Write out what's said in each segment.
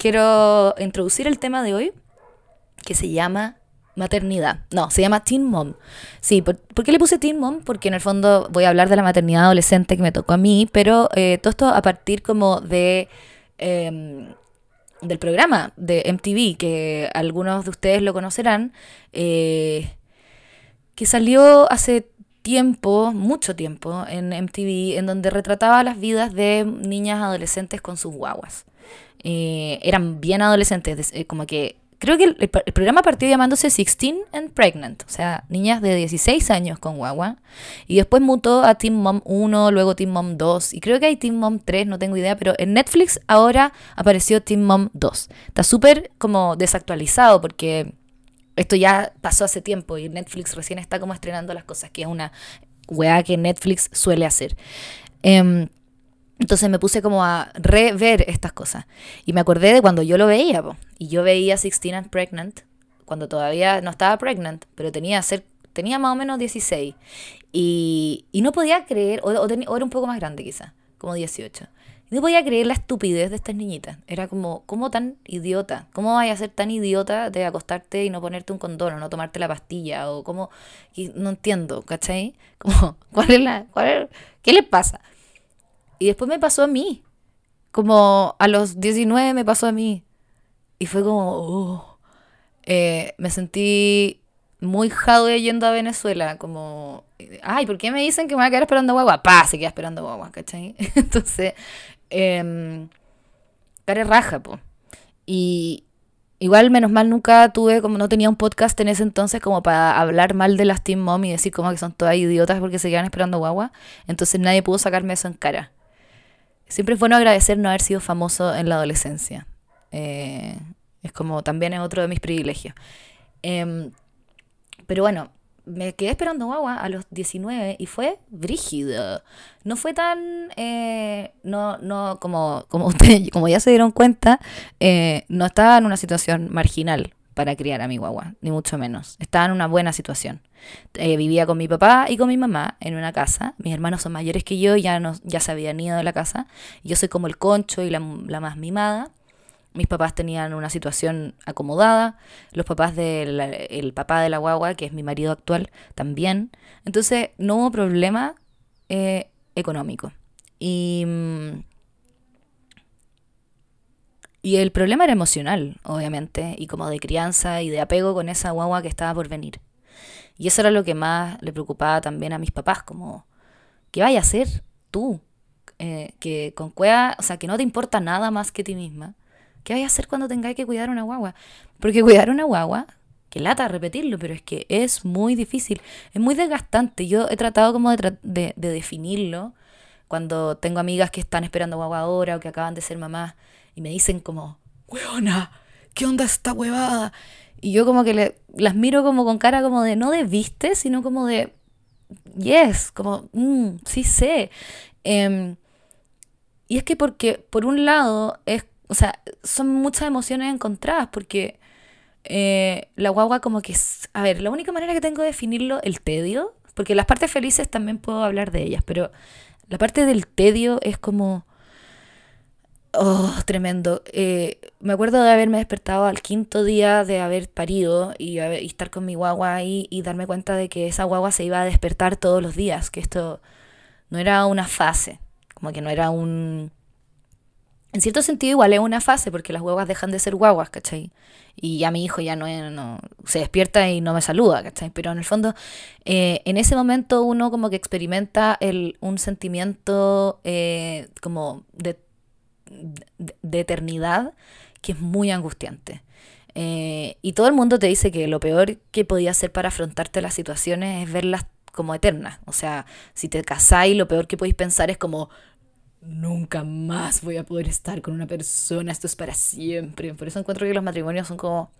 quiero introducir el tema de hoy, que se llama maternidad. No, se llama Teen Mom. Sí, ¿por, qué le puse Teen Mom? Porque en el fondo voy a hablar de la maternidad adolescente que me tocó a mí, pero eh, todo esto a partir como de... Em, del programa de MTV, que algunos de ustedes lo conocerán, eh, que salió hace tiempo, mucho tiempo, en MTV, en donde retrataba las vidas de niñas adolescentes con sus guaguas. Eh, eran bien adolescentes, eh, como que creo que el, programa partió llamándose 16 and Pregnant, o sea, niñas de 16 años con guagua. Y después mutó a Teen Mom 1, luego Teen Mom 2. Y creo que hay Teen Mom 3, no tengo idea, pero en Netflix ahora apareció Teen Mom 2. Está súper como desactualizado porque esto ya pasó hace tiempo y Netflix recién está como estrenando las cosas, que es una weá que Netflix suele hacer. Em, entonces me puse como a rever estas cosas. Y me acordé de cuando yo lo veía, y yo veía 16 and Pregnant, cuando todavía no estaba pregnant, pero tenía, ser, tenía más o menos 16. Y, y no podía creer, o, era un poco más grande quizá, como 18. Y no podía creer la estupidez de estas niñitas. Era como, ¿cómo tan idiota? ¿Cómo vaya a ser tan idiota de acostarte y no ponerte un condón o no tomarte la pastilla? O cómo, no entiendo, ¿cachai? Como, ¿cuál es la, cuál ¿Qué les pasa? Y después me pasó a mí. Como a los 19 me pasó a mí. Y fue como, oh. eh, me sentí muy jade yendo a Venezuela. Como, ay, ¿por qué me dicen que me voy a quedar esperando guagua? Pa, se queda esperando guagua, ¿cachai? Entonces, eh, care raja, po. Y igual, menos mal, nunca tuve, como no tenía un podcast en ese entonces como para hablar mal de las Team Mom y decir como que son todas idiotas porque se quedan esperando guagua. Entonces nadie pudo sacarme eso en cara. Siempre es bueno agradecer no haber sido famoso en la adolescencia. Eh, es como también es otro de mis privilegios. Em, pero bueno, me quedé esperando guagua a los 19 y fue brígido. No fue tan, eh, no, no, como, como ustedes, como ya se dieron cuenta, eh, no estaba en una situación marginal para criar a mi guagua, ni mucho menos. Estaba en una buena situación. Eh, vivía con mi papá y con mi mamá en una casa. Mis hermanos son mayores que yo, ya, no, ya se habían ido de la casa. Yo soy como el concho y la, más mimada. Mis papás tenían una situación acomodada, los papás del el papá de la guagua, que es mi marido actual, también. Entonces no hubo problema eh, económico. Y, mm, y el problema era emocional, obviamente, y como de crianza y de apego con esa guagua que estaba por venir. Y eso era lo que más le preocupaba también a mis papás, como, ¿qué vaya a hacer tú? Eh, que con cueva, o sea, que no te importa nada más que ti misma. ¿Qué vaya a hacer cuando tengáis que cuidar una guagua? Porque cuidar una guagua, que lata repetirlo, pero es que es muy difícil, es muy desgastante. Yo he tratado como de, de, de definirlo cuando tengo amigas que están esperando guagua ahora o que acaban de ser mamás me dicen como, huevona, ¿qué onda esta huevada? Y yo como que las miro como con cara como de, no de viste, sino como de, yes, como, mm, sí sé. Em, y es que porque, por un lado, es, o sea, son muchas emociones encontradas, porque eh, la guagua como que, a ver, la única manera que tengo de definirlo, el tedio, porque las partes felices también puedo hablar de ellas, pero la parte del tedio es como Oh, tremendo. Eh, me acuerdo de haberme despertado al quinto día de haber parido y, estar con mi guagua ahí y darme cuenta de que esa guagua se iba a despertar todos los días, que esto no era una fase, como que no era un... En cierto sentido igual es una fase porque las guaguas dejan de ser guaguas, ¿cachai? Y ya mi hijo ya no, no se despierta y no me saluda, ¿cachai? Pero en el fondo, eh, en ese momento uno como que experimenta el, un sentimiento eh, como de de eternidad que es muy angustiante. Eh, y todo el mundo te dice que lo peor que podía hacer para afrontarte las situaciones es verlas como eternas. O sea, si te casáis, lo peor que podéis pensar es como, nunca más voy a poder estar con una persona, esto es para siempre. Por eso encuentro que los matrimonios son como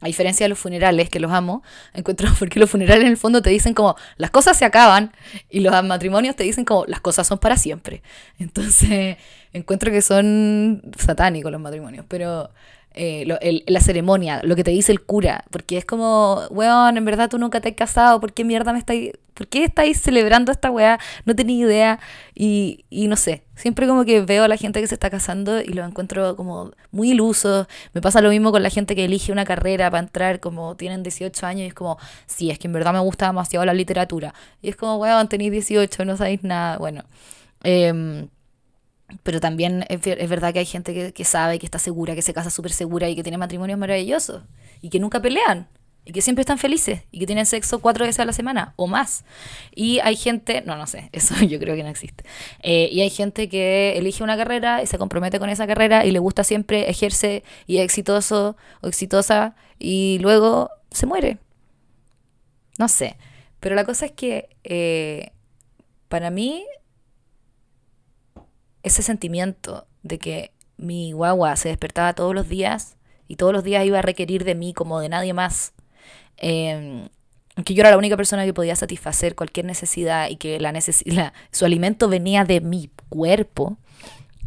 a diferencia de los funerales, que los amo, encuentro porque los funerales en el fondo te dicen como las cosas se acaban y los matrimonios te dicen como las cosas son para siempre. Entonces, encuentro que son satánicos los matrimonios, pero eh, la ceremonia, lo que te dice el cura, porque es como, weón, en verdad tú nunca te has casado, ¿por qué mierda me estáis, ¿Por qué estáis celebrando esta weá? No tenía idea. Y, no sé, siempre como que veo a la gente que se está casando y lo encuentro como muy ilusos. Me pasa lo mismo con la gente que elige una carrera para entrar, como tienen 18 años y es como, sí, es que en verdad me gusta demasiado la literatura. Y es como, weón, tenéis 18, no sabéis nada. Bueno. Eh, pero también es, verdad que hay gente que, que, sabe, que está segura, que se casa súper segura y que tiene matrimonios maravillosos y que nunca pelean y que siempre están felices y que tienen sexo cuatro veces a la semana o más. Y hay gente, no, no sé, eso yo creo que no existe. Eh, y hay gente que elige una carrera y se compromete con esa carrera y le gusta siempre, ejerce y es exitoso o exitosa y luego se muere. No sé. Pero la cosa es que eh, para mí ese sentimiento de que mi guagua se despertaba todos los días y todos los días iba a requerir de mí como de nadie más, eh, que yo era la única persona que podía satisfacer cualquier necesidad y que la, su alimento venía de mi cuerpo,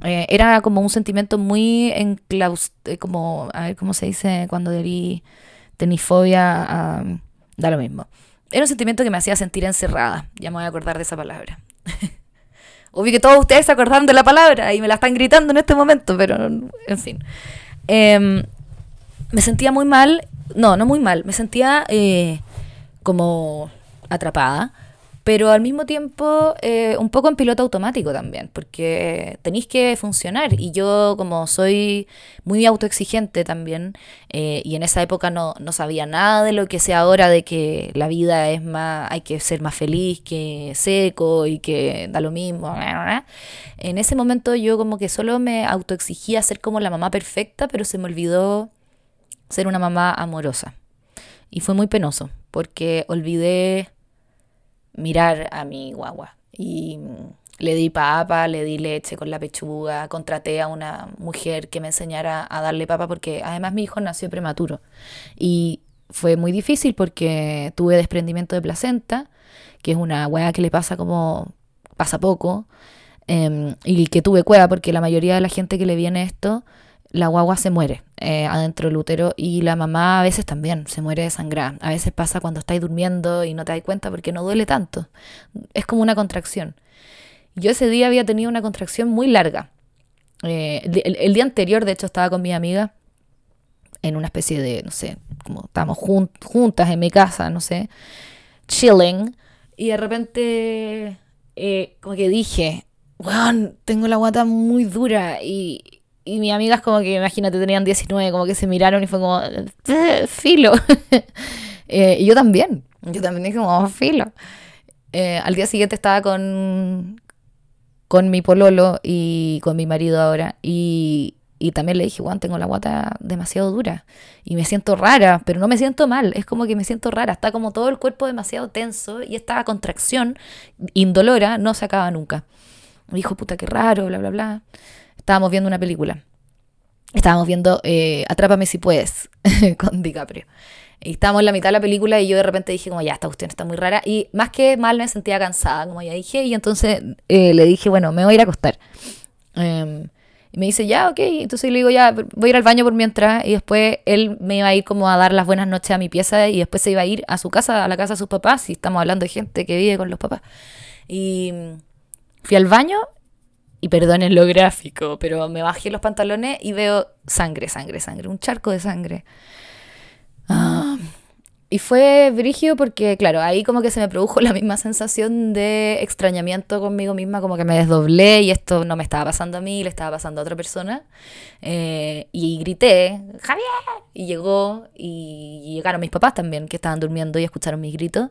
eh, era como un sentimiento muy enclaus eh, como, a ver cómo se dice cuando debí tenifobia, da lo mismo. Era un sentimiento que me hacía sentir encerrada, ya me voy a acordar de esa palabra. Obvio que todos ustedes se acordaron de la palabra y me la están gritando en este momento, pero en fin. Em, me sentía muy mal, no, no muy mal, me sentía eh, como atrapada pero al mismo tiempo eh, un poco en piloto automático también, porque tenéis que funcionar y yo como soy muy autoexigente también eh, y en esa época no, no, sabía nada de lo que sé ahora de que la vida es más, hay que ser más feliz que seco y que da lo mismo. En ese momento yo como que solo me autoexigía ser como la mamá perfecta, pero se me olvidó ser una mamá amorosa. Y fue muy penoso, porque olvidé mirar a mi guagua. Y le di papa, le di leche con la pechuga, contraté a una mujer que me enseñara a darle papa porque además mi hijo nació prematuro. Y fue muy difícil porque tuve desprendimiento de placenta, que es una hueá que le pasa como pasa poco, em, y que tuve cueva porque la mayoría de la gente que le viene esto la guagua se muere eh, adentro del útero y la mamá a veces también se muere de sangrar. A veces pasa cuando estáis durmiendo y no te das cuenta porque no duele tanto. Es como una contracción. Yo ese día había tenido una contracción muy larga. Eh, el, día anterior, de hecho, estaba con mi amiga en una especie de, no sé, como estábamos juntas en mi casa, no sé, chilling. Y de repente, eh, como que dije, weón, tengo la guata muy dura y, y mis amigas como que, imagínate, tenían 19, como que se miraron y fue como, eh, filo. eh, y yo también, yo también dije como, filo. Eh, al día siguiente estaba con, con mi pololo y con mi marido ahora. Y, y también le dije, Juan, tengo la guata demasiado dura. Y me siento rara, pero no me siento mal. Es como que me siento rara. Está como todo el cuerpo demasiado tenso y esta contracción indolora no se acaba nunca. Me dijo, puta, qué raro, bla, bla, bla estábamos viendo una película. Estábamos viendo eh, Atrápame si puedes con DiCaprio. Y estábamos en la mitad de la película y yo de repente dije como ya, esta cuestión está muy rara. Y más que mal me sentía cansada, como ya dije. Y entonces eh, le dije, bueno, me voy a ir a acostar. Em, y me dice, ya, ok. Entonces le digo, ya, voy a ir al baño por mientras. Y después él me iba a ir como a dar las buenas noches a mi pieza. Y después se iba a ir a su casa, a la casa de sus papás. Y estamos hablando de gente que vive con los papás. Y fui al baño y perdonen lo gráfico, pero me bajé los pantalones y veo sangre, sangre, sangre, un charco de sangre. Ah, y fue brígido porque, claro, ahí como que se me produjo la misma sensación de extrañamiento conmigo misma, como que me desdoblé y esto no me estaba pasando a mí, le estaba pasando a otra persona. Eh, y grité, Javier, y llegó, y llegaron mis papás también, que estaban durmiendo y escucharon mis gritos.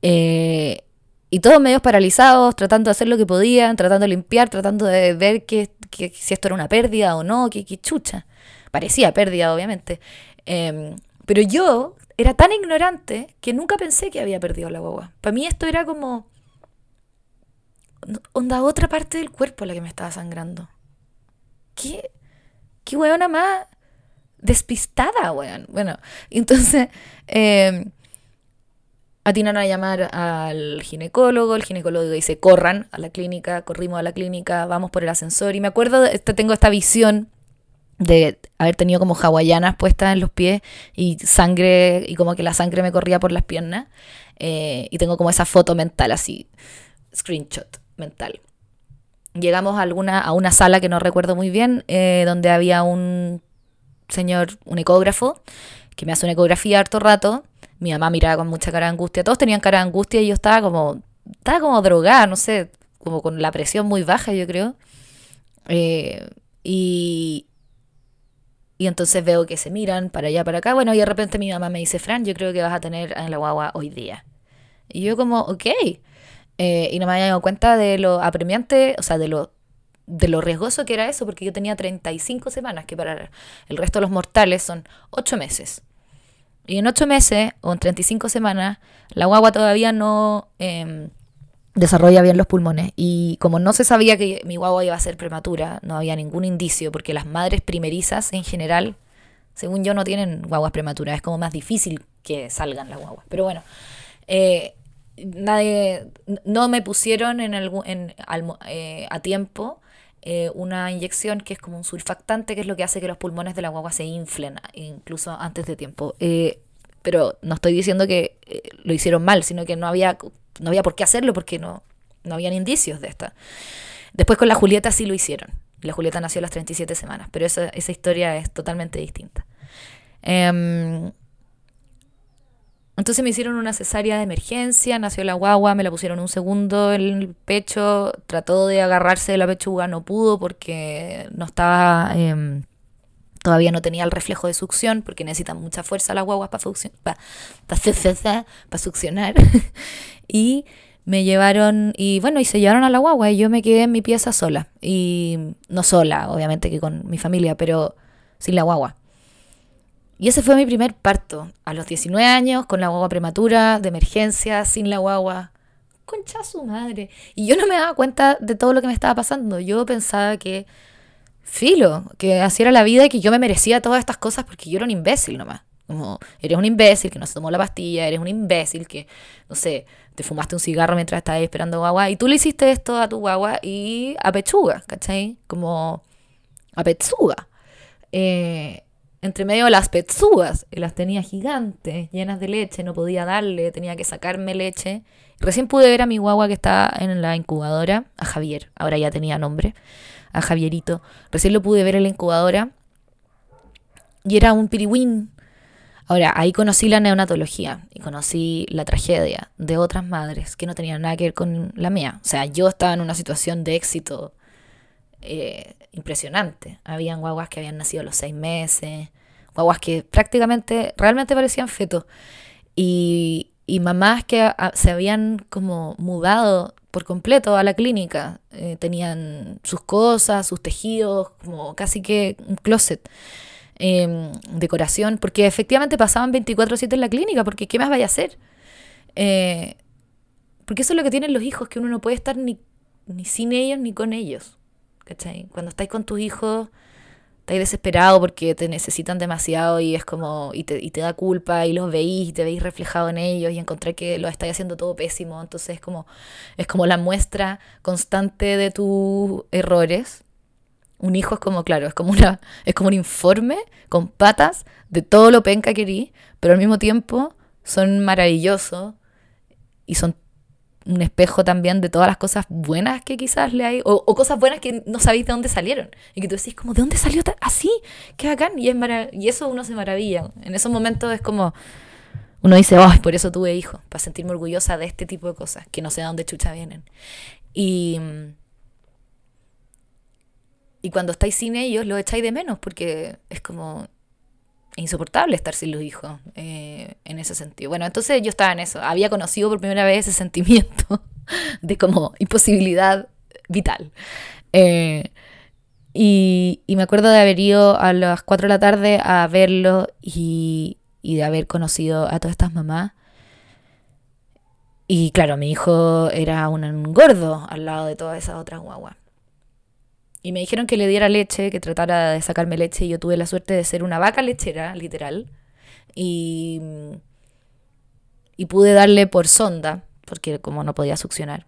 Eh, y todos medios paralizados, tratando de hacer lo que podían, tratando de limpiar, tratando de ver que, si esto era una pérdida o no, que, chucha. Parecía pérdida, obviamente. Em, pero yo era tan ignorante que nunca pensé que había perdido la guagua. Para mí esto era como... Onda, otra parte del cuerpo la que me estaba sangrando. ¿Qué? ¿Qué weona más despistada, weón? Bueno, entonces... Eh, atinan a llamar al ginecólogo, el ginecólogo dice, corran a la clínica, corrimos a la clínica, vamos por el ascensor. Y me acuerdo, este, tengo esta visión de haber tenido como hawaianas puestas en los pies y sangre, y como que la sangre me corría por las piernas. Eh, y tengo como esa foto mental así, screenshot mental. Llegamos a, alguna, a una sala que no recuerdo muy bien, eh, donde había un señor, un ecógrafo, que me hace una ecografía harto rato. Mi mamá miraba con mucha cara de angustia. Todos tenían cara de angustia y yo estaba como, estaba como drogada, no sé, como con la presión muy baja, yo creo. Eh, y, y entonces veo que se miran para allá, para acá. Bueno, y de repente mi mamá me dice, Fran, yo creo que vas a tener en la guagua hoy día. Y yo como, ok. Eh, y no me había dado cuenta de lo apremiante, o sea, de lo, de lo riesgoso que era eso, porque yo tenía 35 semanas, que para el resto de los mortales son 8 meses. Y en 8 meses, o en 35 semanas, la guagua todavía no... Em, desarrolla bien los pulmones. Y como no se sabía que mi guagua iba a ser prematura, no había ningún indicio, porque las madres primerizas en general, según yo, no tienen guaguas prematuras. Es como más difícil que salgan las guaguas. Pero bueno, eh, nadie, no me pusieron en, algún, en eh, a tiempo eh, una inyección que es como un surfactante, que es lo que hace que los pulmones de la guagua se inflen, incluso antes de tiempo. pero no estoy diciendo que lo hicieron mal, sino que no había no había por qué hacerlo porque no, no habían indicios de esta. Después con la Julieta sí lo hicieron. La Julieta nació a las 37 semanas, pero esa, esa historia es totalmente distinta. Em, entonces me hicieron una cesárea de emergencia, nació la guagua, me la pusieron un segundo en el pecho, trató de agarrarse de la pechuga, no pudo porque no estaba, em, todavía no tenía el reflejo de succión, porque necesitan mucha fuerza las guaguas para para succionar. Y me llevaron, y bueno, y se llevaron a la guagua y yo me quedé en mi pieza sola. Y no sola, obviamente que con mi familia, pero sin la guagua. Y ese fue mi primer parto, a los 19 años, con la guagua prematura, de emergencia, sin la guagua. Concha su madre. Y yo no me daba cuenta de todo lo que me estaba pasando. Yo pensaba que, filo, que así era la vida y que yo me merecía todas estas cosas porque yo era un imbécil nomás. Como, eres un imbécil que no se tomó la pastilla, eres un imbécil que, no sé, te fumaste un cigarro mientras estabas esperando guagua y tú le hiciste esto a tu guagua y a pechuga, ¿cachai? Como a pechuga. Eh, entre medio de las pechugas, y las tenía gigantes, llenas de leche, no podía darle, tenía que sacarme leche. Recién pude ver a mi guagua que estaba en la incubadora, a Javier, ahora ya tenía nombre, a Javierito. Recién lo pude ver en la incubadora y era un piriwín Ahora, ahí conocí la neonatología y conocí la tragedia de otras madres que no tenían nada que ver con la mía. O sea, yo estaba en una situación de éxito eh, impresionante. Habían guaguas que habían nacido a los seis meses, guaguas que prácticamente, realmente parecían fetos. Y, mamás que se habían como mudado por completo a la clínica. Eh, tenían sus cosas, sus tejidos, como casi que un closet. Em, decoración, porque efectivamente pasaban 24/7 en la clínica, porque ¿qué más vaya a hacer? Eh, porque eso es lo que tienen los hijos, que uno no puede estar ni, ni sin ellos ni con ellos. ¿Cachai? Cuando estáis con tus hijos, estáis desesperado porque te necesitan demasiado y es como, y te, y te da culpa y los veís y te veis reflejado en ellos y encontré que lo estáis haciendo todo pésimo. Entonces es como, es como la muestra constante de tus errores un hijo es como, claro, es como, una, es como un informe con patas de todo lo penca que erí, pero al mismo tiempo son maravillosos y son un espejo también de todas las cosas buenas que quizás le hay, o, cosas buenas que no sabéis de dónde salieron. Y que tú decís, como, ¿de dónde salió así? Qué bacán. Y, es y eso uno se maravilla. En esos momentos es como, uno dice, oh, por eso tuve hijos, para sentirme orgullosa de este tipo de cosas, que no sé de dónde chucha vienen. Y y cuando estáis sin ellos, lo echáis de menos porque es como insoportable estar sin los hijos eh, en ese sentido. Bueno, entonces yo estaba en eso. Había conocido por primera vez ese sentimiento de como imposibilidad vital. Eh, y, me acuerdo de haber ido a las 4 de la tarde a verlo y, y de haber conocido a todas estas mamás. Y claro, mi hijo era un gordo al lado de todas esas otras guaguas. Y me dijeron que le diera leche, que tratara de sacarme leche. Y yo tuve la suerte de ser una vaca lechera, literal. Y, y pude darle por sonda, porque como no podía succionar.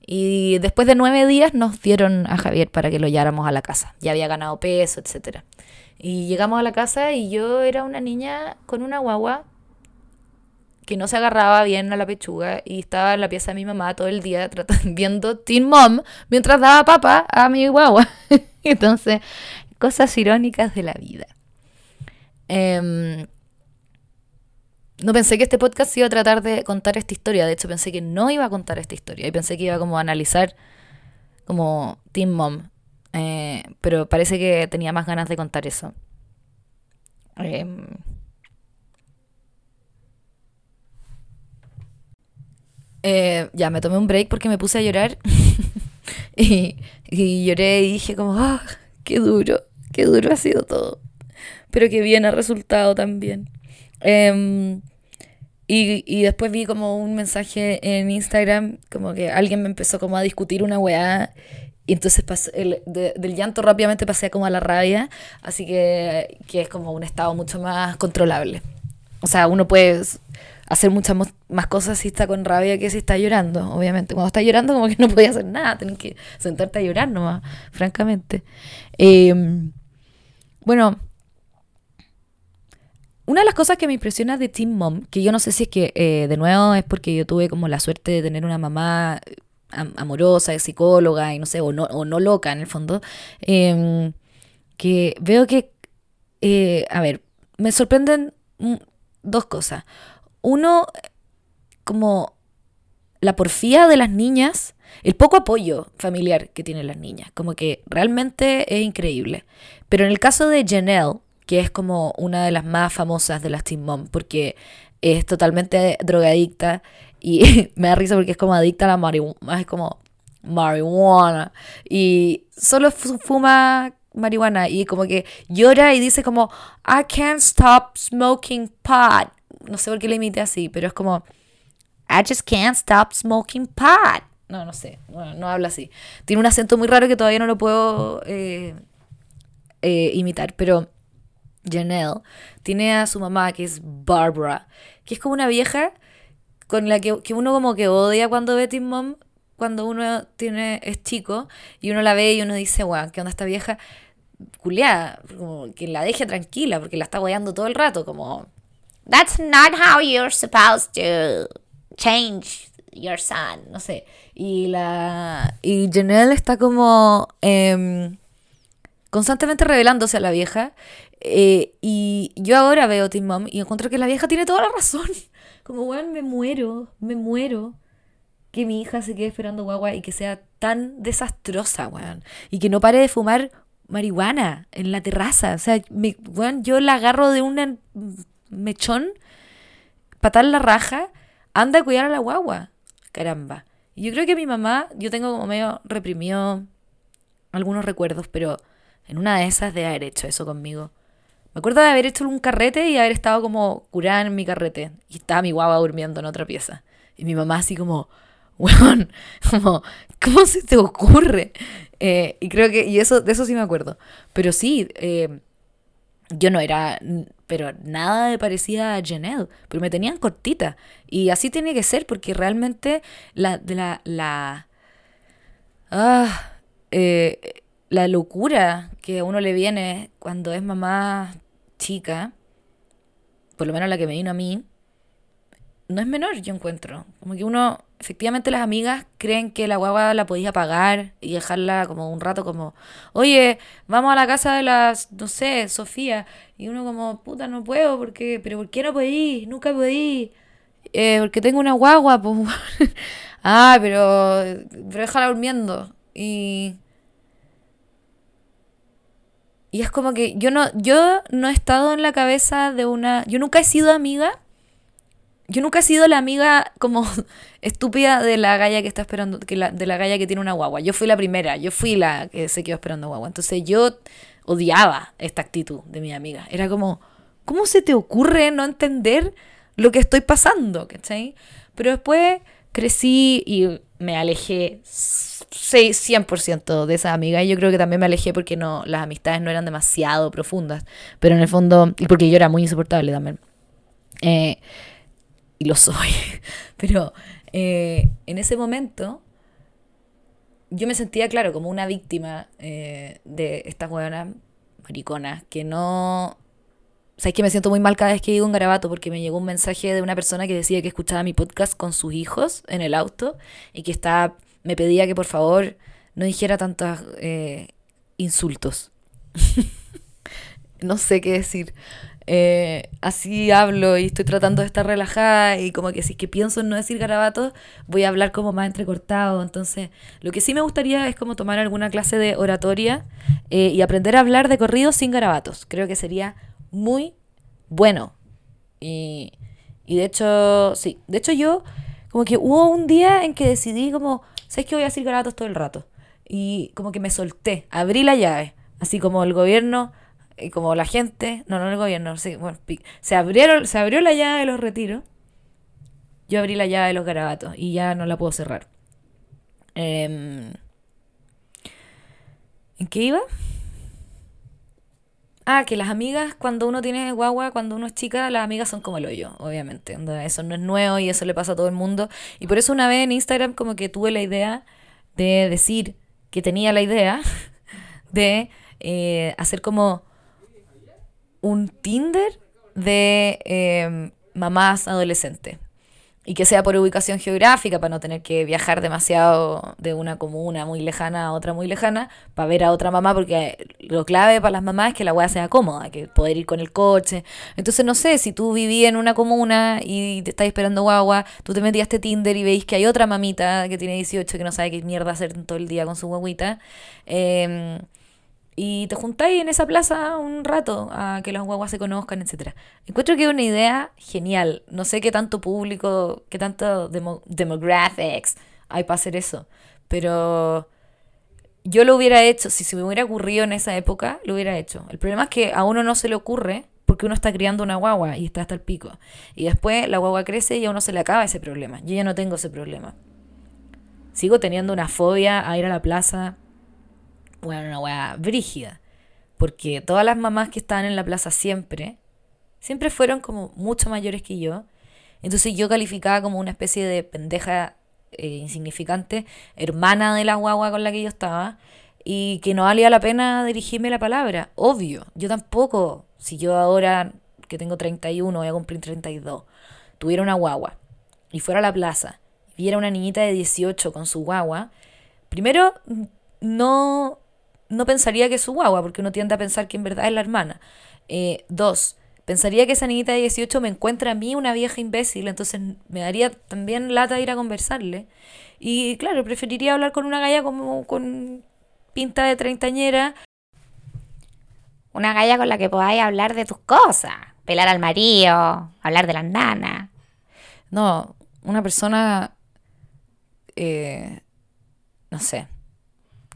Y después de nueve días nos dieron a Javier para que lo lleváramos a la casa. Ya había ganado peso, etc. Y llegamos a la casa y yo era una niña con una guagua que no se agarraba bien a la pechuga y estaba en la pieza de mi mamá todo el día viendo Teen Mom mientras daba papa a mi guagua. Entonces, cosas irónicas de la vida. Em, no pensé que este podcast iba a tratar de contar esta historia. De hecho, pensé que no iba a contar esta historia. Y pensé que iba como a analizar como Teen Mom. Eh, pero parece que tenía más ganas de contar eso. Em, eh, ya, me tomé un break porque me puse a llorar. y, lloré y dije como, ah, qué duro, qué duro ha sido todo. Pero qué bien ha resultado también. Em, y, y, después vi como un mensaje en Instagram, como que alguien me empezó como a discutir una weá. Y entonces el, del llanto rápidamente pasé como a la rabia. Así que, que es como un estado mucho más controlable. O sea, uno puede hacer muchas más cosas si está con rabia que si está llorando, obviamente. Cuando está llorando como que no podía hacer nada, tenés que sentarte a llorar nomás, francamente. Em, bueno, una de las cosas que me impresiona de Team Mom, que yo no sé si es que eh, de nuevo es porque yo tuve como la suerte de tener una mamá eh, amorosa, psicóloga y no sé, o no, o no loca en el fondo, em, que veo que, eh, a ver, me sorprenden dos cosas. Uno, como la porfía de las niñas, el poco apoyo familiar que tienen las niñas, como que realmente es increíble. Pero en el caso de Janelle, que es como una de las más famosas de las Teen Mom, porque es totalmente drogadicta y me da risa porque es como adicta a la marihuana, es como marihuana y solo fuma marihuana y como que llora y dice como I can't stop smoking pot. No sé por qué le imite así, pero es como I just can't stop smoking pot. No, no sé, bueno, no habla así. Tiene un acento muy raro que todavía no lo puedo eh, eh, imitar, pero Janelle, tiene a su mamá, que es Barbara, que es como una vieja con la que, uno como que odia cuando ve Teen Mom, cuando uno tiene, es chico, y uno la ve y uno dice, guau, ¿qué onda esta vieja? Culeada, como que la deje tranquila, porque la está guayando todo el rato, como, that's not how you're supposed to change your son, no sé. Y la y Janelle está como em, constantemente revelándose a la vieja eh, y yo ahora veo Teen Mom y encuentro que la vieja tiene toda la razón. Como, weón, me muero, me muero que mi hija se quede esperando guagua y que sea tan desastrosa, weón. Y que no pare de fumar marihuana en la terraza. O sea, me, weón, yo la agarro de un mechón, patar la raja, anda a cuidar a la guagua. Caramba. Yo creo que mi mamá, yo tengo como medio reprimido algunos recuerdos, pero en una de esas de haber hecho eso conmigo. Me acuerdo de haber hecho un carrete y haber estado como curada en mi carrete. Y estaba mi guagua durmiendo en otra pieza. Y mi mamá así como, weón, como, ¿cómo se te ocurre? Eh, y creo que, y eso, de eso sí me acuerdo. Pero sí, eh, yo no era, pero nada de parecida a Janelle, pero me tenían cortita. Y así tiene que ser, porque realmente la, la, la, ah, eh, la locura que a uno le viene cuando es mamá chica, por lo menos la que me vino a mí, no es menor, yo encuentro. Como que uno, efectivamente las amigas creen que la guagua la podía pagar y dejarla como un rato como, oye, vamos a la casa de las, no sé, Sofía. Y uno como, puta, no puedo, porque, pero ¿por qué no podí? Nunca podí. Eh, porque tengo una guagua, pues. ah, pero, pero déjala durmiendo. Y y es como que yo no, yo no he estado en la cabeza de una. Yo nunca he sido amiga. Yo nunca he sido la amiga como estúpida de la galla que está esperando, que la, de la galla que tiene una guagua. Yo fui la primera, yo fui la que se quedó esperando guagua. Entonces yo odiaba esta actitud de mi amiga. Era como, ¿cómo se te ocurre no entender lo que estoy pasando? ¿Cachai? Pero después crecí y me alejé 100% de esa amiga y yo creo que también me alejé porque no las amistades no eran demasiado profundas, pero en el fondo, y porque yo era muy insoportable también. Eh, y lo soy, pero eh, en ese momento yo me sentía, claro, como una víctima eh, de estas buenas mariconas que no sabes que me siento muy mal cada vez que digo un garabato porque me llegó un mensaje de una persona que decía que escuchaba mi podcast con sus hijos en el auto y que estaba, me pedía que por favor no dijera tantos eh, insultos. no sé qué decir. Eh, así hablo y estoy tratando de estar relajada y como que si es que pienso en no decir garabatos, voy a hablar como más entrecortado. Entonces, lo que sí me gustaría es como tomar alguna clase de oratoria eh, y aprender a hablar de corridos sin garabatos. Creo que sería muy bueno. Y, y de hecho, sí, de hecho yo como que hubo un día en que decidí como, ¿sabes que voy a decir garabatos todo el rato? Y como que me solté, abrí la llave, así como el gobierno como la gente, no, no el gobierno, bueno, se abrieron, se abrió la llave de los retiros. Yo abrí la llave de los garabatos y ya no la puedo cerrar. Em, ¿En qué iba? Ah, que las amigas, cuando uno tiene guagua, cuando uno es chica, las amigas son como el hoyo, obviamente. Eso no es nuevo y eso le pasa a todo el mundo. Y por eso una vez en Instagram como que tuve la idea de decir que tenía la idea de eh, hacer como un Tinder de em, mamás adolescentes. Y que sea por ubicación geográfica, para no tener que viajar demasiado de una comuna muy lejana a otra muy lejana, para ver a otra mamá, porque lo clave para las mamás es que la weá sea cómoda, que poder ir con el coche. Entonces, no sé, si tú vivías en una comuna y te estás esperando guagua, tú te metías este Tinder y veis que hay otra mamita que tiene 18 que no sabe qué mierda hacer todo el día con su guaguita. Eh, y te juntáis en esa plaza un rato a que los guaguas se conozcan, etc. Encuentro que es una idea genial. No sé qué tanto público, qué tanto demographics hay para hacer eso. Pero yo lo hubiera hecho, si se me hubiera ocurrido en esa época, lo hubiera hecho. El problema es que a uno no se le ocurre porque uno está criando una guagua y está hasta el pico. Y después la guagua crece y a uno se le acaba ese problema. Yo ya no tengo ese problema. Sigo teniendo una fobia a ir a la plaza bueno, una weá brígida. Porque todas las mamás que estaban en la plaza siempre, siempre fueron como mucho mayores que yo. Entonces yo calificaba como una especie de pendeja eh, insignificante, hermana de la guagua con la que yo estaba, y que no valía la pena dirigirme la palabra. Obvio, yo tampoco, si yo ahora que tengo 31, voy a cumplir 32, tuviera una guagua y fuera a la plaza, viera una niñita de 18 con su guagua, primero no no pensaría que es su guagua, porque uno tiende a pensar que en verdad es la hermana. Eh, dos, pensaría que esa niñita de 18 me encuentra a mí una vieja imbécil, entonces me daría también lata ir a conversarle. Y claro, preferiría hablar con una galla como con pinta de treintañera. Una galla con la que podáis hablar de tus cosas, pelar al marido, hablar de las nanas. No, una persona, eh, no sé,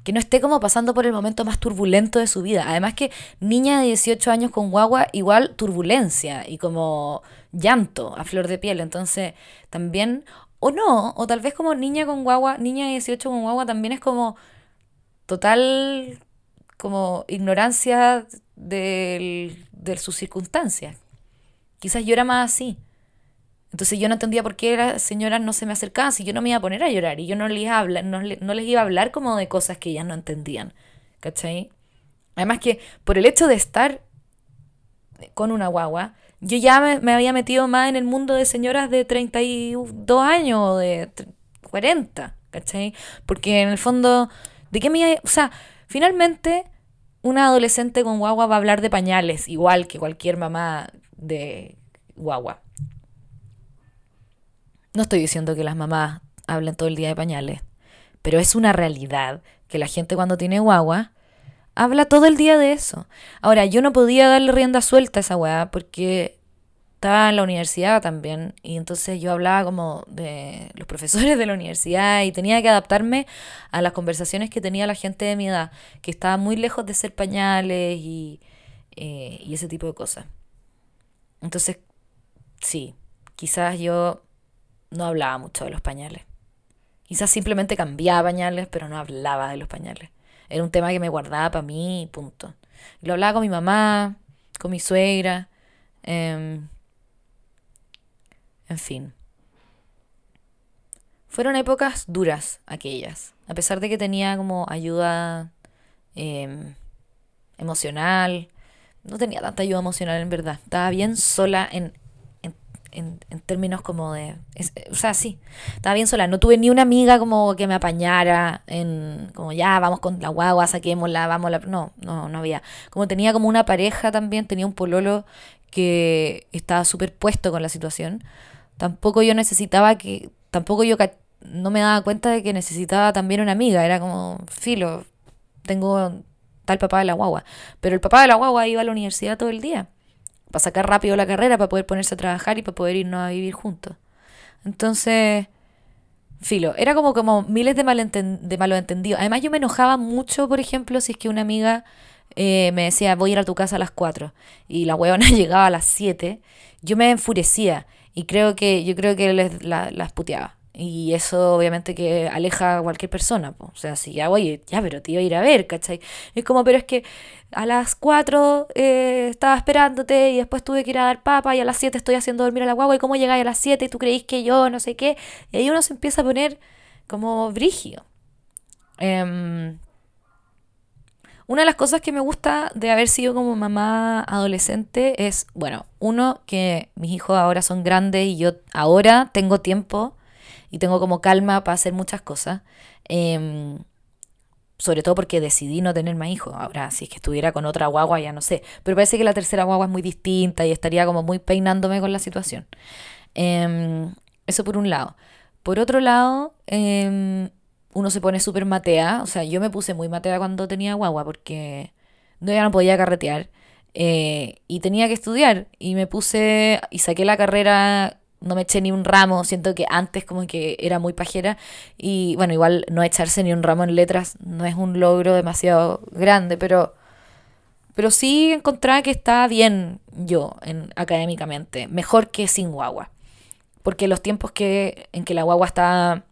que no esté como pasando por el momento más turbulento de su vida. Además que niña de 18 años con guagua, igual turbulencia y como llanto a flor de piel. Entonces, también, o no, o tal vez como niña con guagua, niña de 18 con guagua también es como total como ignorancia de, de sus circunstancias. Quizás yo era más así. Entonces yo no entendía por qué las señoras no se me acercaban si yo no me iba a poner a llorar y yo no les, iba a hablar, no, les iba a hablar como de cosas que ellas no entendían. ¿Cachai? Además que por el hecho de estar con una guagua, yo ya me, había metido más en el mundo de señoras de 32 años o de 40, ¿cachai? Porque en el fondo, ¿de qué me O sea, finalmente una adolescente con guagua va a hablar de pañales, igual que cualquier mamá de guagua. No estoy diciendo que las mamás hablen todo el día de pañales, pero es una realidad que la gente cuando tiene guagua habla todo el día de eso. Ahora, yo no podía darle rienda suelta a esa weá porque estaba en la universidad también y entonces yo hablaba como de los profesores de la universidad y tenía que adaptarme a las conversaciones que tenía la gente de mi edad, que estaba muy lejos de ser pañales y, eh, y ese tipo de cosas. Entonces, sí, quizás yo no hablaba mucho de los pañales. Quizás simplemente cambiaba pañales, pero no hablaba de los pañales. Era un tema que me guardaba para mí y punto. lo hablaba con mi mamá, con mi suegra. Em, en fin. Fueron épocas duras aquellas. A pesar de que tenía como ayuda em, emocional, no tenía tanta ayuda emocional en verdad. Estaba bien sola en, en, en, términos como de... es- o sea, sí, estaba bien sola. No tuve ni una amiga como que me apañara en... Como ya, vamos con la guagua, saquémosla, vamos. La, no, no, no había. Como tenía como una pareja también, tenía un pololo que estaba súper puesto con la situación. Tampoco yo necesitaba que... Tampoco yo no me daba cuenta de que necesitaba también una amiga. Era como, filo, tengo tal papá de la guagua. Pero el papá de la guagua iba a la universidad todo el día. Para sacar rápido la carrera, para poder ponerse a trabajar y para poder irnos a vivir juntos. Entonces, filo, era como, como miles de, malenten- de malos entendidos. Además, yo me enojaba mucho, por ejemplo, si es que una amiga eh, me decía, voy a ir a tu casa a las 4 y la huevona llegaba a las 7, yo me enfurecía y creo que, yo creo que les, la- las puteaba. Y eso obviamente que aleja a cualquier persona. O sea, si ya, oye, ya, pero te iba a ir a ver, ¿cachai? Es como, pero es que a las 4 eh, estaba esperándote y después tuve que ir a dar papa y a las 7 estoy haciendo dormir a la guagua y cómo llegáis a las 7 y tú creís que yo, no sé qué. Y ahí uno se empieza a poner como brígido. Em, una de las cosas que me gusta de haber sido como mamá adolescente es, bueno, uno, que mis hijos ahora son grandes y yo ahora tengo tiempo y tengo como calma para hacer muchas cosas. Em, sobre todo porque decidí no tener más hijos. Ahora, si es que estuviera con otra guagua, ya no sé. Pero parece que la tercera guagua es muy distinta y estaría como muy peinándome con la situación. Em, eso por un lado. Por otro lado, em, uno se pone súper matea. O sea, yo me puse muy matea cuando tenía guagua porque no, ya no podía carretear. eh, y tenía que estudiar. Y me puse y saqué la carrera. No me eché ni un ramo. Siento que antes como que era muy pajera. Y bueno, igual no echarse ni un ramo en letras no es un logro demasiado grande, pero... Pero sí encontraba que estaba bien yo en, académicamente, mejor que sin guagua. Porque los tiempos que, en que la guagua estaba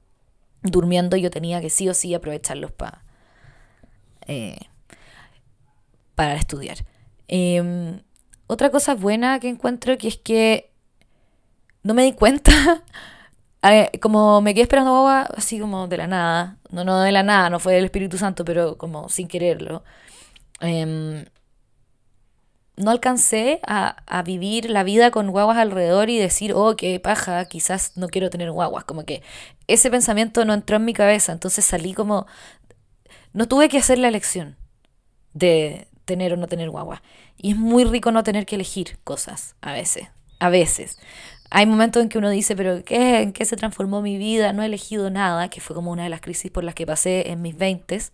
durmiendo yo tenía que sí o sí aprovecharlos para para estudiar. Eh, otra cosa buena que encuentro que es que no me di cuenta, eh, como me quedé esperando guagua así como de la nada, no, no de la nada, no fue del Espíritu Santo, pero como sin quererlo. Em, no alcancé a, a vivir la vida con guaguas alrededor y decir, oh, qué paja, quizás no quiero tener guaguas. Como que ese pensamiento no entró en mi cabeza, entonces salí como... No tuve que hacer la elección de tener o no tener guagua. Y es muy rico no tener que elegir cosas a veces. A veces. Hay momentos en que uno dice, pero ¿qué? ¿En qué se transformó mi vida? No he elegido nada, que fue como una de las crisis por las que pasé en mis veintes.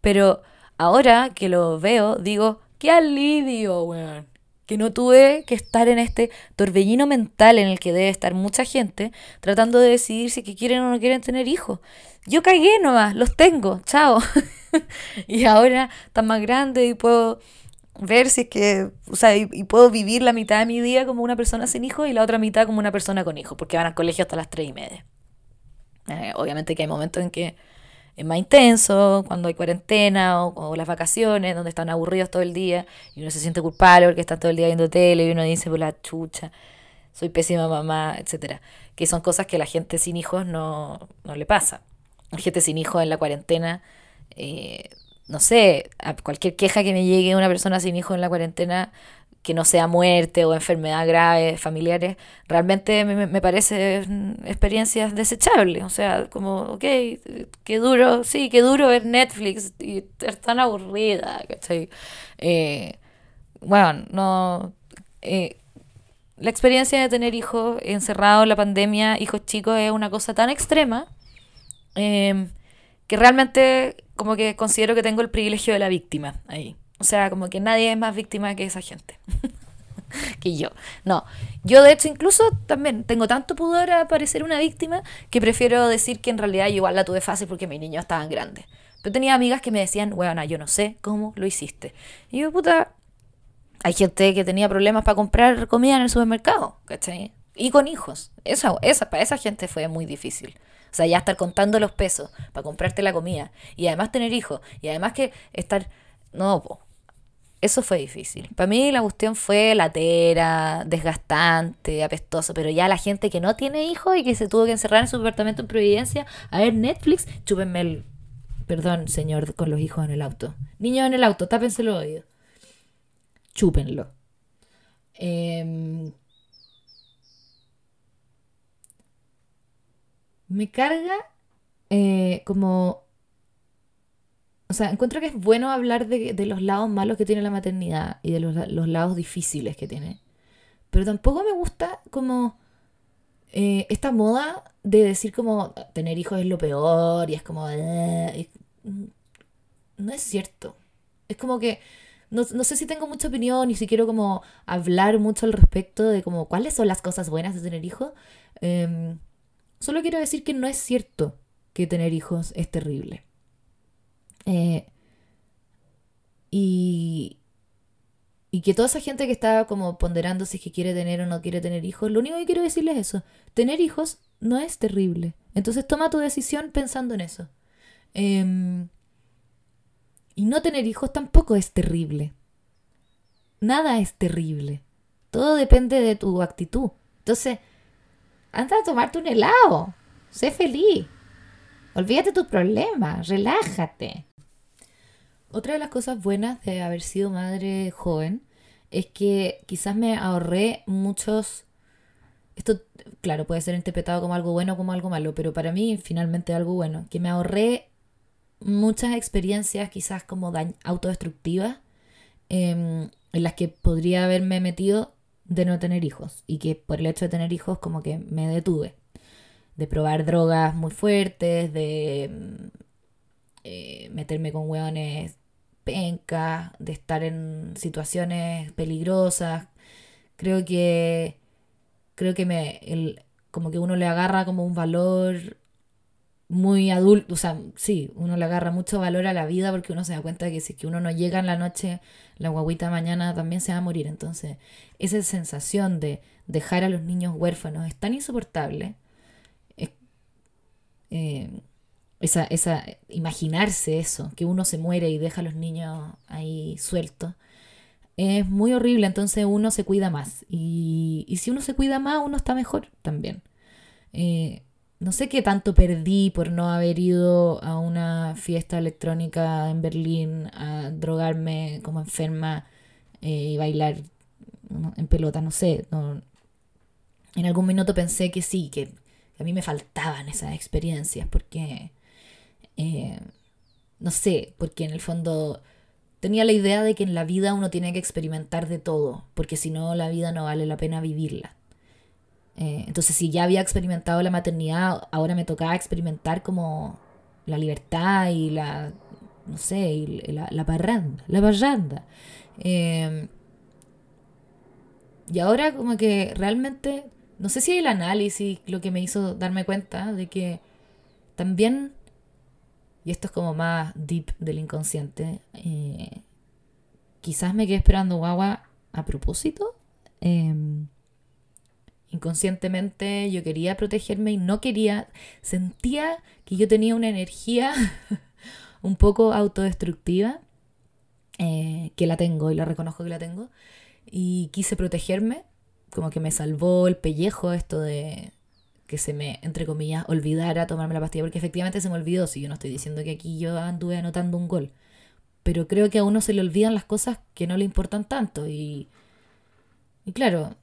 Pero ahora que lo veo, digo, qué alivio, weón. Que no tuve que estar en este torbellino mental en el que debe estar mucha gente tratando de decidir si quieren o no quieren tener hijos. Yo cagué nomás, los tengo, chao. y ahora están más grandes y puedo ver si es que, o sea, y, puedo vivir la mitad de mi día como una persona sin hijos y la otra mitad como una persona con hijos, porque van al colegio hasta las tres y media. Eh, obviamente que hay momentos en que es más intenso, cuando hay cuarentena o, las vacaciones, donde están aburridos todo el día y uno se siente culpable porque están todo el día viendo tele y uno dice, por la chucha, soy pésima mamá, etcétera. Que son cosas que la gente sin hijos no, no le pasa. La gente sin hijos en la cuarentena, eh, no sé, a cualquier queja que me llegue una persona sin hijos en la cuarentena, que no sea muerte o enfermedad grave, familiares, realmente me, me parece mm, experiencias desechables. O sea, como, ok, qué duro, sí, qué duro ver Netflix y estar tan aburrida, ¿cachai? Eh, bueno, no... eh, la experiencia de tener hijos encerrados en la pandemia, hijos chicos, es una cosa tan extrema eh, que realmente como que considero que tengo el privilegio de la víctima ahí. O sea, como que nadie es más víctima que esa gente. que yo. No, yo de hecho incluso también tengo tanto pudor a parecer una víctima que prefiero decir que en realidad yo igual la tuve fácil porque mis niños estaban grandes. Pero tenía amigas que me decían, weona, yo no sé cómo lo hiciste. Y yo, puta, hay gente que tenía problemas para comprar comida en el supermercado, ¿cachai? Y con hijos. Esa, esa, para esa gente fue muy difícil. O sea, ya estar contando los pesos para comprarte la comida. Y además tener hijos. Y además que estar... No. Eso fue difícil. Para mí la cuestión fue latera, desgastante, apestoso. Pero ya la gente que no tiene hijos y que se tuvo que encerrar en su apartamento en Providencia a ver Netflix, chúpenme el... Perdón, señor, con los hijos en el auto. Niños en el auto, tápense los oídos. chúpenlo. Em, me carga eh, como... O sea, encuentro que es bueno hablar de, los lados malos que tiene la maternidad y de los, los lados difíciles que tiene. Pero tampoco me gusta como eh, esta moda de decir como tener hijos es lo peor y es como... eh, no es cierto. Es como que no, no sé si tengo mucha opinión y si quiero como hablar mucho al respecto de como cuáles son las cosas buenas de tener hijos. Em, solo quiero decir que no es cierto que tener hijos es terrible. Eh, y, y que toda esa gente que está como ponderando si es que quiere tener o no quiere tener hijos, lo único que quiero decirles es eso. Tener hijos no es terrible. Entonces toma tu decisión pensando en eso. Em, y no tener hijos tampoco es terrible. Nada es terrible. Todo depende de tu actitud. Entonces, anda a tomarte un helado. Sé feliz. Olvídate tus problemas. Relájate. Otra de las cosas buenas de haber sido madre joven es que quizás me ahorré muchos... Esto, claro, puede ser interpretado como algo bueno o como algo malo, pero para mí finalmente algo bueno. Que me ahorré muchas experiencias quizás como autodestructivas em, en las que podría haberme metido de no tener hijos y que por el hecho de tener hijos como que me detuve. De probar drogas muy fuertes de mm, eh, meterme con hueones pencas de estar en situaciones peligrosas. Creo que creo que me el, como que uno le agarra como un valor muy adulto, o sea, sí, uno le agarra mucho valor a la vida porque uno se da cuenta de que si es que uno no llega en la noche, la guaguita mañana también se va a morir. Entonces, esa sensación de dejar a los niños huérfanos es tan insoportable. Eh, esa, esa, imaginarse eso, que uno se muere y deja a los niños ahí sueltos, es muy horrible. Entonces uno se cuida más. Y, y si uno se cuida más, uno está mejor también. Eh, no sé qué tanto perdí por no haber ido a una fiesta electrónica en Berlín a drogarme como enferma eh, y bailar en pelota, no sé. En algún minuto pensé que sí, que, que a mí me faltaban esas experiencias porque, eh, no sé, porque en el fondo tenía la idea de que en la vida uno tiene que experimentar de todo, porque si no la vida no vale la pena vivirla. Eh, entonces, si ya había experimentado la maternidad, ahora me tocaba experimentar como la libertad y la, no sé, y la, la parranda, la parranda. Eh, y ahora como que realmente, no sé si el análisis lo que me hizo darme cuenta de que también, y esto es como más deep del inconsciente, eh, quizás me quedé esperando guagua a propósito. Em, inconscientemente yo quería protegerme y no quería, sentía que yo tenía una energía un poco autodestructiva, eh, que la tengo y la reconozco que la tengo, y quise protegerme, como que me salvó el pellejo esto de que se me, entre comillas, olvidara tomarme la pastilla, porque efectivamente se me olvidó, si yo no estoy diciendo que aquí yo anduve anotando un gol, pero creo que a uno se le olvidan las cosas que no le importan tanto y, y claro,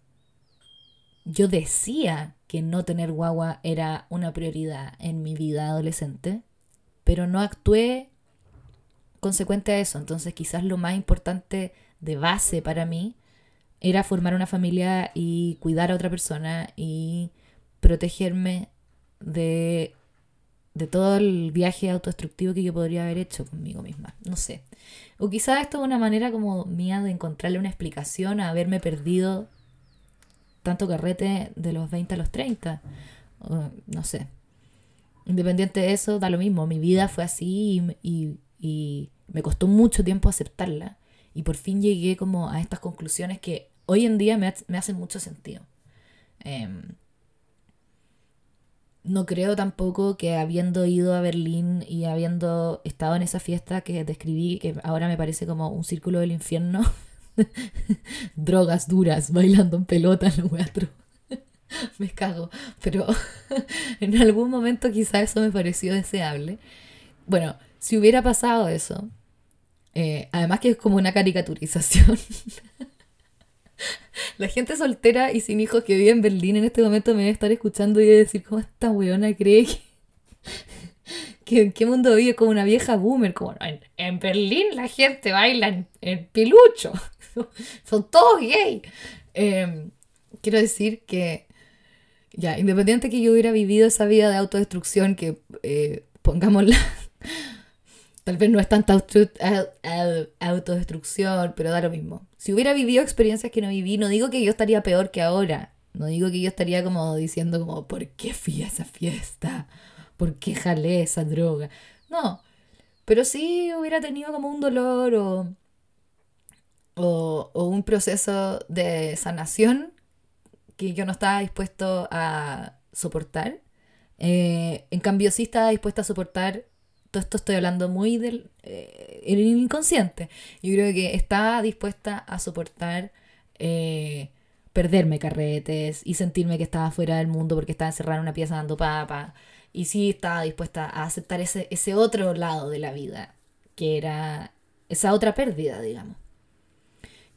yo decía que no tener guagua era una prioridad en mi vida adolescente, pero no actué consecuente a eso. Entonces quizás lo más importante de base para mí era formar una familia y cuidar a otra persona y protegerme de, de todo el viaje autodestructivo que yo podría haber hecho conmigo misma. No sé. O quizás esto es una manera como mía de encontrarle una explicación a haberme perdido tanto carrete de los 20 a los 30. O, no sé. Independiente de eso, da lo mismo. Mi vida fue así y, y- me costó mucho tiempo aceptarla. Y por fin llegué como a estas conclusiones que hoy en día me, me hacen mucho sentido. Em, no creo tampoco que habiendo ido a Berlín y habiendo estado en esa fiesta que describí, que ahora me parece como un círculo del infierno, drogas duras, bailando en pelota en el teatro. me cago. Pero en algún momento quizá eso me pareció deseable. Bueno, si hubiera pasado eso, Eh, además que es como una caricaturización. La gente soltera y sin hijos que vive en Berlín en este momento me debe estar escuchando y debe decir, ¿cómo esta weona cree que, en qué mundo vive como una vieja boomer? Como, en, Berlín la gente baila en, pilucho. Son todos gay. Eh, quiero decir que, ya, independiente que yo hubiera vivido esa vida de autodestrucción, que eh, pongámosla, tal vez no es tanta auto- au- au- autodestrucción, pero da lo mismo. Si hubiera vivido experiencias que no viví, no digo que yo estaría peor que ahora. No digo que yo estaría como diciendo como, ¿por qué fui a esa fiesta? ¿Por qué jalé esa droga? No, pero sí hubiera tenido como un dolor o, o, o un proceso de sanación que yo no estaba dispuesto a soportar. Eh, en cambio, sí estaba dispuesta a soportar, todo esto estoy hablando muy del eh, inconsciente. Yo creo que estaba dispuesta a soportar eh, perderme carretes y sentirme que estaba fuera del mundo porque estaba encerrada en una pieza dando papa. Y sí estaba dispuesta a aceptar ese, ese otro lado de la vida, que era esa otra pérdida, digamos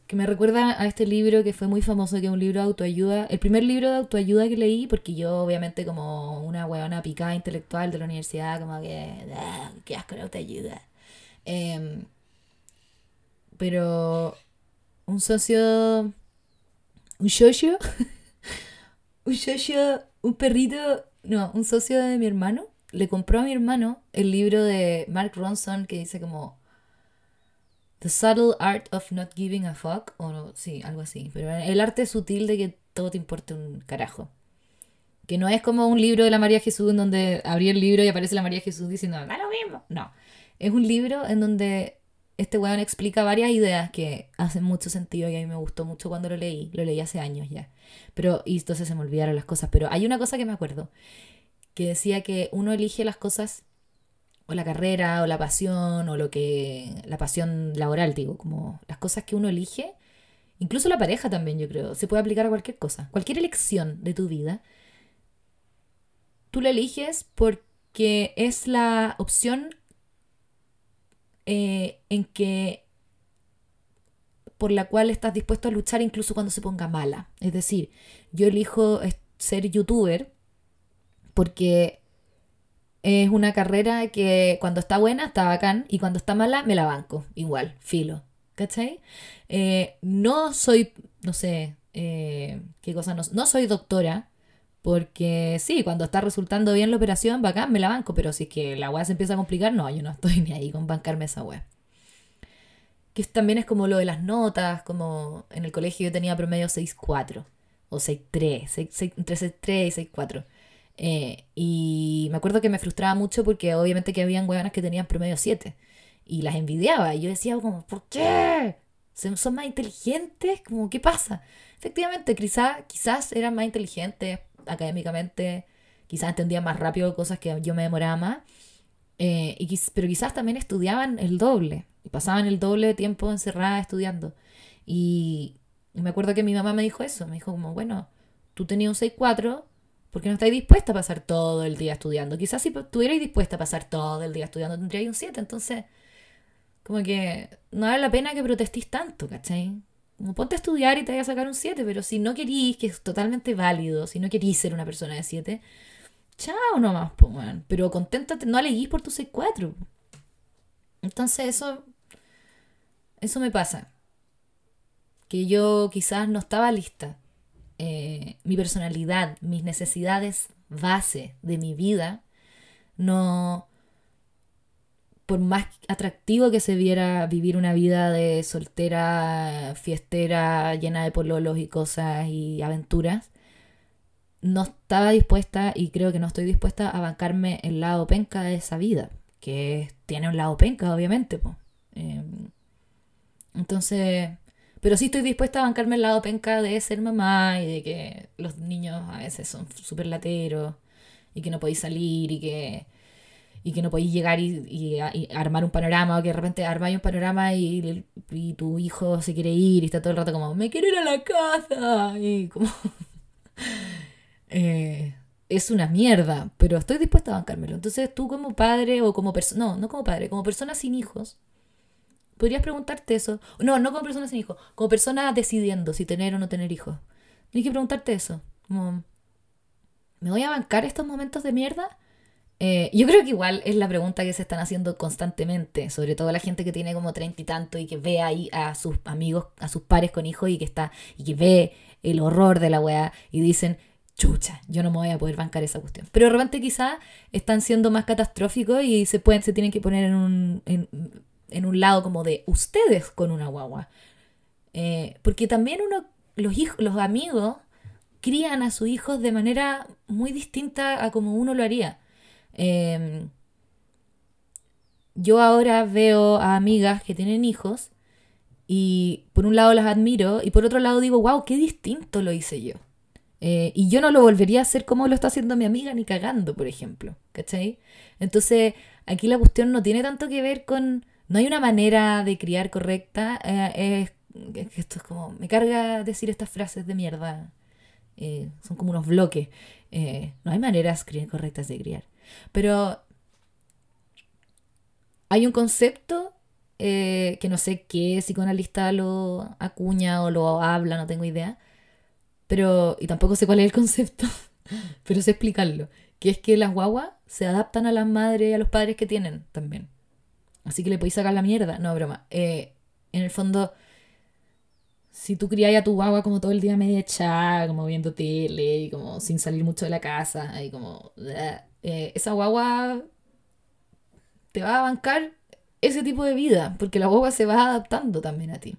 que me recuerda a este libro que fue muy famoso, que es un libro de autoayuda, el primer libro de autoayuda que leí, porque yo obviamente como una huevona picada intelectual de la universidad, como que, ah, qué asco la autoayuda. Em, pero un socio, un socio, un socio, un perrito, no, un socio de mi hermano, le compró a mi hermano el libro de Mark Ronson que dice como The Subtle Art of Not Giving a Fuck, o no, sí, algo así. Pero el arte sutil de que todo te importe un carajo. Que no es como un libro de la María Jesús en donde abrí el libro y aparece la María Jesús diciendo, da lo mismo. No. Es un libro en donde este weón explica varias ideas que hacen mucho sentido y a mí me gustó mucho cuando lo leí. Lo leí hace años ya. Pero, y entonces se me olvidaron las cosas. Pero hay una cosa que me acuerdo, que decía que uno elige las cosas o la carrera, o la pasión, o lo que. la pasión laboral, digo, como las cosas que uno elige, incluso la pareja también, yo creo, se puede aplicar a cualquier cosa. Cualquier elección de tu vida, tú la eliges porque es la opción eh, en que. por la cual estás dispuesto a luchar incluso cuando se ponga mala. Es decir, yo elijo ser youtuber porque es una carrera que cuando está buena está bacán y cuando está mala me la banco, igual, filo. ¿Cachai? Eh, no soy, no sé, eh, qué cosa, no, no soy doctora, porque sí, cuando está resultando bien la operación, bacán, me la banco, pero si es que la weá se empieza a complicar, no, yo no estoy ni ahí con bancarme esa weá. Que también es como lo de las notas, como en el colegio yo tenía promedio 6.4 o 6.3, 6, 6, entre 6.3 y 6.4. Eh, y me acuerdo que me frustraba mucho porque obviamente que habían hueonas que tenían promedio 7 y las envidiaba y yo decía como, ¿por qué? ¿Son más inteligentes? Como, ¿qué pasa? Efectivamente, quizás, quizás eran más inteligentes académicamente, quizás entendían más rápido cosas que yo me demoraba más, eh, y pero quizás también estudiaban el doble y pasaban el doble de tiempo encerrada estudiando. Y, me acuerdo que mi mamá me dijo eso, me dijo como, bueno, tú tenías un 6.4 porque no estáis dispuesta a pasar todo el día estudiando. Quizás si estuvierais dispuesta a pasar todo el día estudiando tendríais un 7, entonces como que no vale la pena que protestéis tanto, ¿cachai? Ponte a estudiar y te vayas a sacar un 7, pero si no querís, que es totalmente válido, si no querís ser una persona de 7, chao nomás, weón. Pero conténtate, no aleguís por tu 6-4. Entonces eso, eso me pasa. Que yo quizás no estaba lista. Eh, mi personalidad, mis necesidades base de mi vida, no, por más atractivo que se viera vivir una vida de soltera, fiestera, llena de pololos y cosas y aventuras, no estaba dispuesta y creo que no estoy dispuesta a bancarme el lado penca de esa vida, que tiene un lado penca, obviamente. Eh, entonces, pero sí estoy dispuesta a bancarme el lado penca de ser mamá y de que los niños a veces son súper lateros y que no podéis salir y que y que no podéis llegar y, y armar un panorama o que de repente armáis un panorama y, y tu hijo se quiere ir y está todo el rato como, me quiero ir a la casa y como... eh, es una mierda, pero estoy dispuesta a bancármelo. Entonces tú como padre o como persona, no, no como padre, como persona sin hijos podrías preguntarte eso. No, no como persona sin hijos, como persona decidiendo si tener o no tener hijos. Tienes que preguntarte eso. Como, ¿me voy a bancar estos momentos de mierda? Eh, yo creo que igual es la pregunta que se están haciendo constantemente, sobre todo la gente que tiene como treinta y tanto y que ve ahí a sus amigos, a sus pares con hijos y que está y que ve el horror de la weá y dicen, chucha, yo no me voy a poder bancar esa cuestión. Pero de repente quizá están siendo más catastróficos y se pueden, se tienen que poner en un, en, un lado como de ustedes con una guagua. Eh, porque también uno, los hijos, los amigos crían a sus hijos de manera muy distinta a como uno lo haría. Em, yo ahora veo a amigas que tienen hijos y por un lado las admiro y por otro lado digo, wow, qué distinto lo hice yo. Eh, y yo no lo volvería a hacer como lo está haciendo mi amiga ni cagando, por ejemplo. ¿Cachai? Entonces, aquí la cuestión no tiene tanto que ver con... No hay una manera de criar correcta. Eh, es, esto es como... Me carga decir estas frases de mierda. Eh, son como unos bloques. no hay maneras correctas de criar. Pero hay un concepto que no sé qué psicoanalista lo acuña o lo habla, no tengo idea, pero, y tampoco sé cuál es el concepto, pero sé explicarlo, que es que las guaguas se adaptan a las madres y a los padres que tienen también. Así que le podéis sacar la mierda. No, broma. Eh, en el fondo, si tú crías a tu guagua como todo el día media echada, como viendo tele y como sin salir mucho de la casa, y como... Eh, esa guagua te va a bancar ese tipo de vida, porque la guagua se va adaptando también a ti.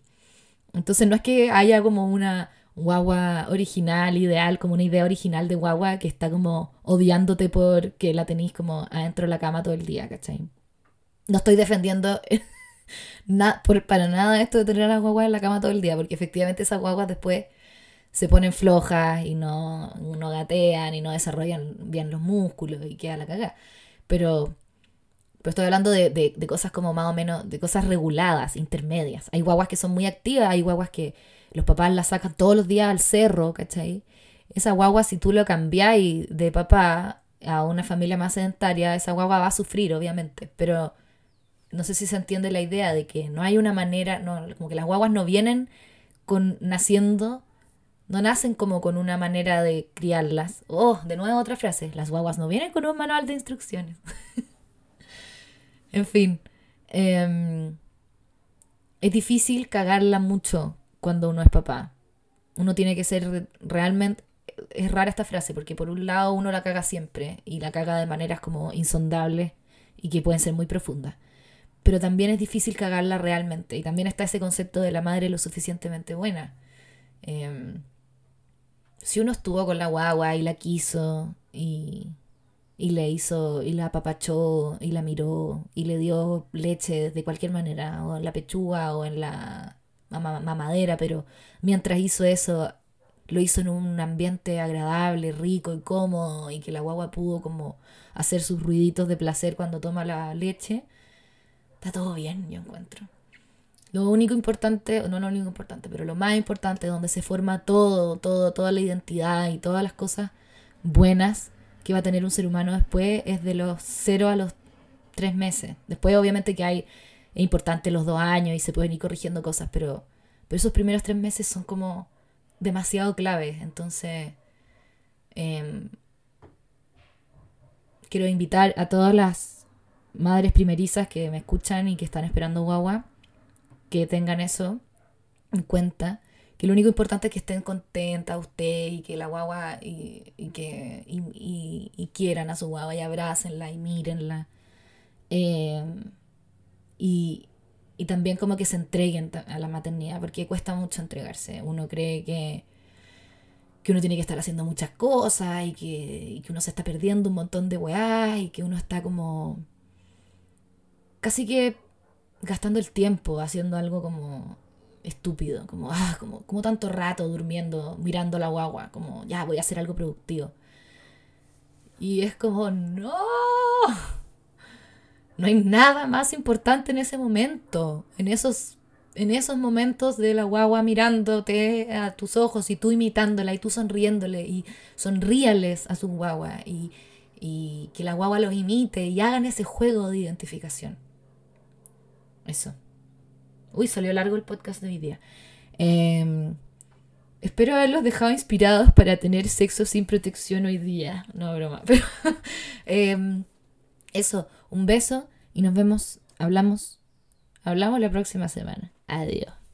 Entonces no es que haya como una, guagua original, ideal, como una idea original de guagua que está como odiándote porque la tenéis como adentro de la cama todo el día, ¿cachai? No estoy defendiendo por, para nada esto de tener a la guagua en la cama todo el día, porque efectivamente esas guaguas después se ponen flojas y no, no gatean y no desarrollan bien los músculos y queda la cagada. Pero, estoy hablando de, de, cosas como más o menos, de cosas reguladas, intermedias. Hay guaguas que son muy activas, hay guaguas que los papás la sacan todos los días al cerro, ¿cachai? Esa guagua, si tú lo cambiáis de papá a una familia más sedentaria, esa guagua va a sufrir, obviamente, pero no sé si se entiende la idea de que no hay una manera, no, como que las guaguas no vienen con naciendo, no nacen como con una manera de criarlas. Oh, de nuevo otra frase, las guaguas no vienen con un manual de instrucciones. en fin, em, es difícil cagarla mucho cuando uno es papá. Uno tiene que ser realmente... Es rara esta frase porque por un lado uno la caga siempre y la caga de maneras como insondables y que pueden ser muy profundas. Pero también es difícil cagarla realmente y también está ese concepto de la madre lo suficientemente buena. Em, si uno estuvo con la guagua y la quiso y, y le hizo y la apapachó y la miró y le dio leche de cualquier manera o en la pechuga o en la mamadera, pero mientras hizo eso, lo hizo en un ambiente agradable, rico y cómodo, y que la guagua pudo como hacer sus ruiditos de placer cuando toma la leche, está todo bien, yo encuentro. Lo único importante, no lo único importante, pero lo más importante, donde se forma todo, todo, toda la identidad y todas las cosas buenas que va a tener un ser humano después, es de los cero a los tres meses. Después, obviamente, que hay es importante los dos años y se pueden ir corrigiendo cosas, pero, pero esos primeros tres meses son como demasiado claves. Entonces, em, quiero invitar a todas las madres primerizas que me escuchan y que están esperando guagua, que tengan eso en cuenta. Que lo único importante es que estén contentas usted y que la guagua y, que y, quieran a su guagua y abrácenla y mírenla. Eh, y, también como que se entreguen a la maternidad, porque cuesta mucho entregarse. Uno cree que, que uno tiene que estar haciendo muchas cosas y que, uno se está perdiendo un montón de weá y que uno está como casi que gastando el tiempo haciendo algo como estúpido, como, ah, como, como tanto rato durmiendo, mirando la guagua, como, ya voy a hacer algo productivo. Y es como, no, no hay nada más importante en ese momento, en esos, en esos momentos de la guagua mirándote a tus ojos y tú imitándola y tú sonriéndole y sonríales a su guagua y, y que la guagua los imite y hagan ese juego de identificación. Eso. Uy, salió largo el podcast de hoy día. Em, espero haberlos dejado inspirados para tener sexo sin protección hoy día. No, broma. Pero em, eso, un beso y nos vemos, hablamos, hablamos la próxima semana. Adiós.